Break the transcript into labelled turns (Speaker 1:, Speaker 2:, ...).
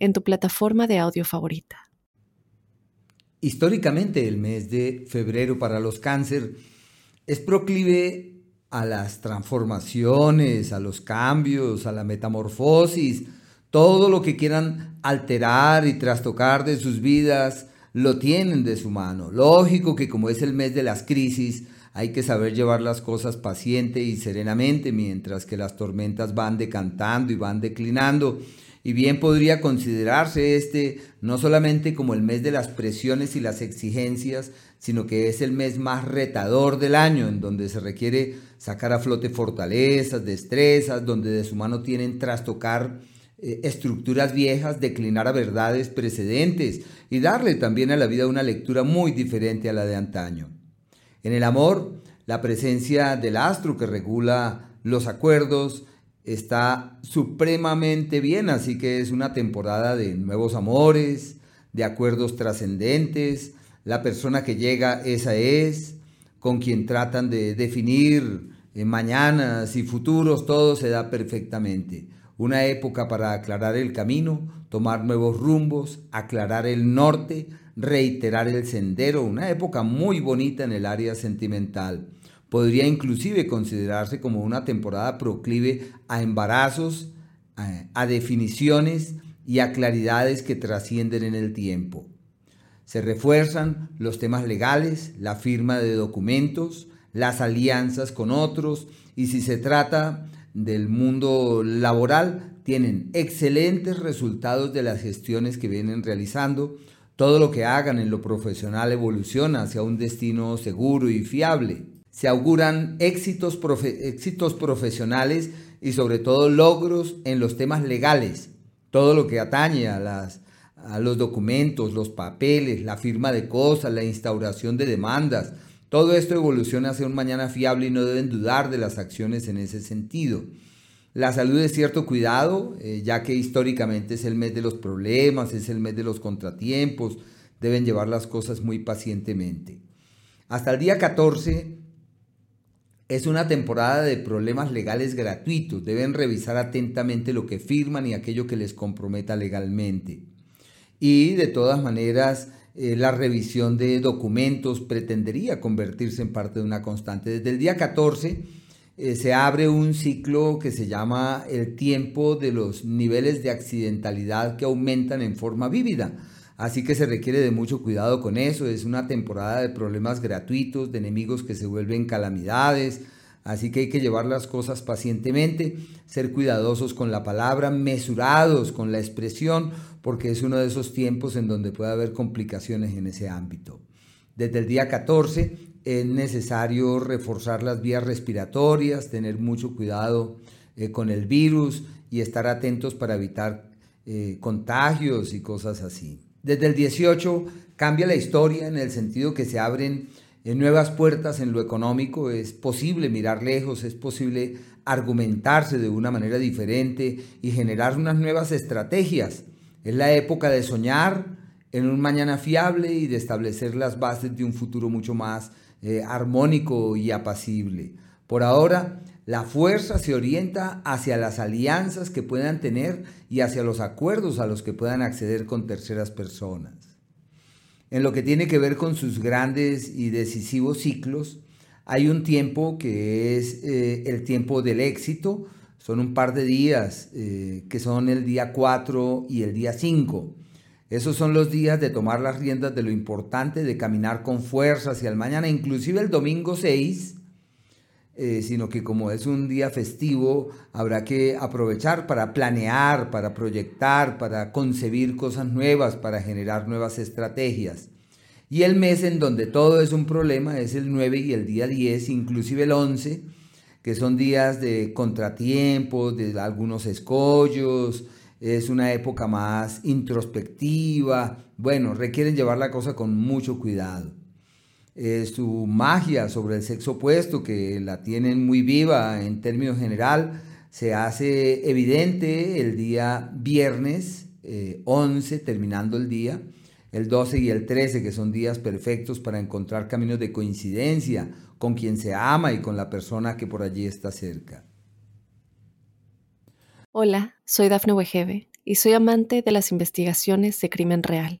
Speaker 1: en tu plataforma de audio favorita.
Speaker 2: Históricamente el mes de febrero para los cáncer es proclive a las transformaciones, a los cambios, a la metamorfosis, todo lo que quieran alterar y trastocar de sus vidas, lo tienen de su mano. Lógico que como es el mes de las crisis, hay que saber llevar las cosas paciente y serenamente mientras que las tormentas van decantando y van declinando y bien podría considerarse este no solamente como el mes de las presiones y las exigencias, sino que es el mes más retador del año, en donde se requiere sacar a flote fortalezas, destrezas, donde de su mano tienen trastocar eh, estructuras viejas, declinar a verdades precedentes y darle también a la vida una lectura muy diferente a la de antaño. En el amor, la presencia del astro que regula los acuerdos, está supremamente bien, así que es una temporada de nuevos amores, de acuerdos trascendentes. La persona que llega, esa es, con quien tratan de definir eh, mañanas y futuros, todo se da perfectamente. Una época para aclarar el camino, tomar nuevos rumbos, aclarar el norte, reiterar el sendero, una época muy bonita en el área sentimental. Podría inclusive considerarse como una temporada proclive a embarazos, a, definiciones y a claridades que trascienden en el tiempo. Se refuerzan los temas legales, la firma de documentos, las alianzas con otros y si se trata del mundo laboral, tienen excelentes resultados de las gestiones que vienen realizando. Todo lo que hagan en lo profesional evoluciona hacia un destino seguro y fiable se auguran éxitos, profesionales y sobre todo logros en los temas legales, todo lo que atañe a, las, a los documentos, los papeles, la firma de cosas, la instauración de demandas. Todo esto evoluciona hacia un mañana fiable y no deben dudar de las acciones en ese sentido. La salud es cierto cuidado, eh, ya que históricamente es el mes de los problemas, es el mes de los contratiempos, deben llevar las cosas muy pacientemente. Hasta el día 14 es una temporada de problemas legales gratuitos. Deben revisar atentamente lo que firman y aquello que les comprometa legalmente. Y de todas maneras, eh, la revisión de documentos pretendería convertirse en parte de una constante. Desde el día 14 eh, se abre un ciclo que se llama el tiempo de los niveles de accidentalidad que aumentan en forma vívida. Así que se requiere de mucho cuidado con eso. Es una temporada de problemas gratuitos, de enemigos que se vuelven calamidades. Así que hay que llevar las cosas pacientemente, ser cuidadosos con la palabra, mesurados con la expresión, porque es uno de esos tiempos en donde puede haber complicaciones en ese ámbito. Desde el día 14 es necesario reforzar las vías respiratorias, tener mucho cuidado eh, con el virus y estar atentos para evitar eh, contagios y cosas así. Desde el 18 cambia la historia en el sentido que se abren eh, nuevas puertas en lo económico, es posible mirar lejos, es posible argumentarse de una manera diferente y generar unas nuevas estrategias. Es la época de soñar en un mañana fiable y de establecer las bases de un futuro mucho más eh, armónico y apacible. Por ahora, la fuerza se orienta hacia las alianzas que puedan tener y hacia los acuerdos a los que puedan acceder con terceras personas. En lo que tiene que ver con sus grandes y decisivos ciclos, hay un tiempo que es eh, el tiempo del éxito, son un par de días, eh, que son el día 4 y el día 5. Esos son los días de tomar las riendas de lo importante, de caminar con fuerza hacia el mañana, inclusive el domingo 6 eh, sino que como es un día festivo, habrá que aprovechar para planear, para proyectar, para concebir cosas nuevas, para generar nuevas estrategias. Y el mes en donde todo es un problema es el 9 y el día 10, inclusive el 11, que son días de contratiempos, de algunos escollos, es una época más introspectiva, bueno, requieren llevar la cosa con mucho cuidado. Eh, su magia sobre el sexo opuesto, que la tienen muy viva en términos general, se hace evidente el día viernes 11, eh, terminando el día, el 12 y el 13, que son días perfectos para encontrar caminos de coincidencia con quien se ama y con la persona que por allí está cerca.
Speaker 1: Hola, soy Dafne Wegebe y soy amante de las investigaciones de crimen real.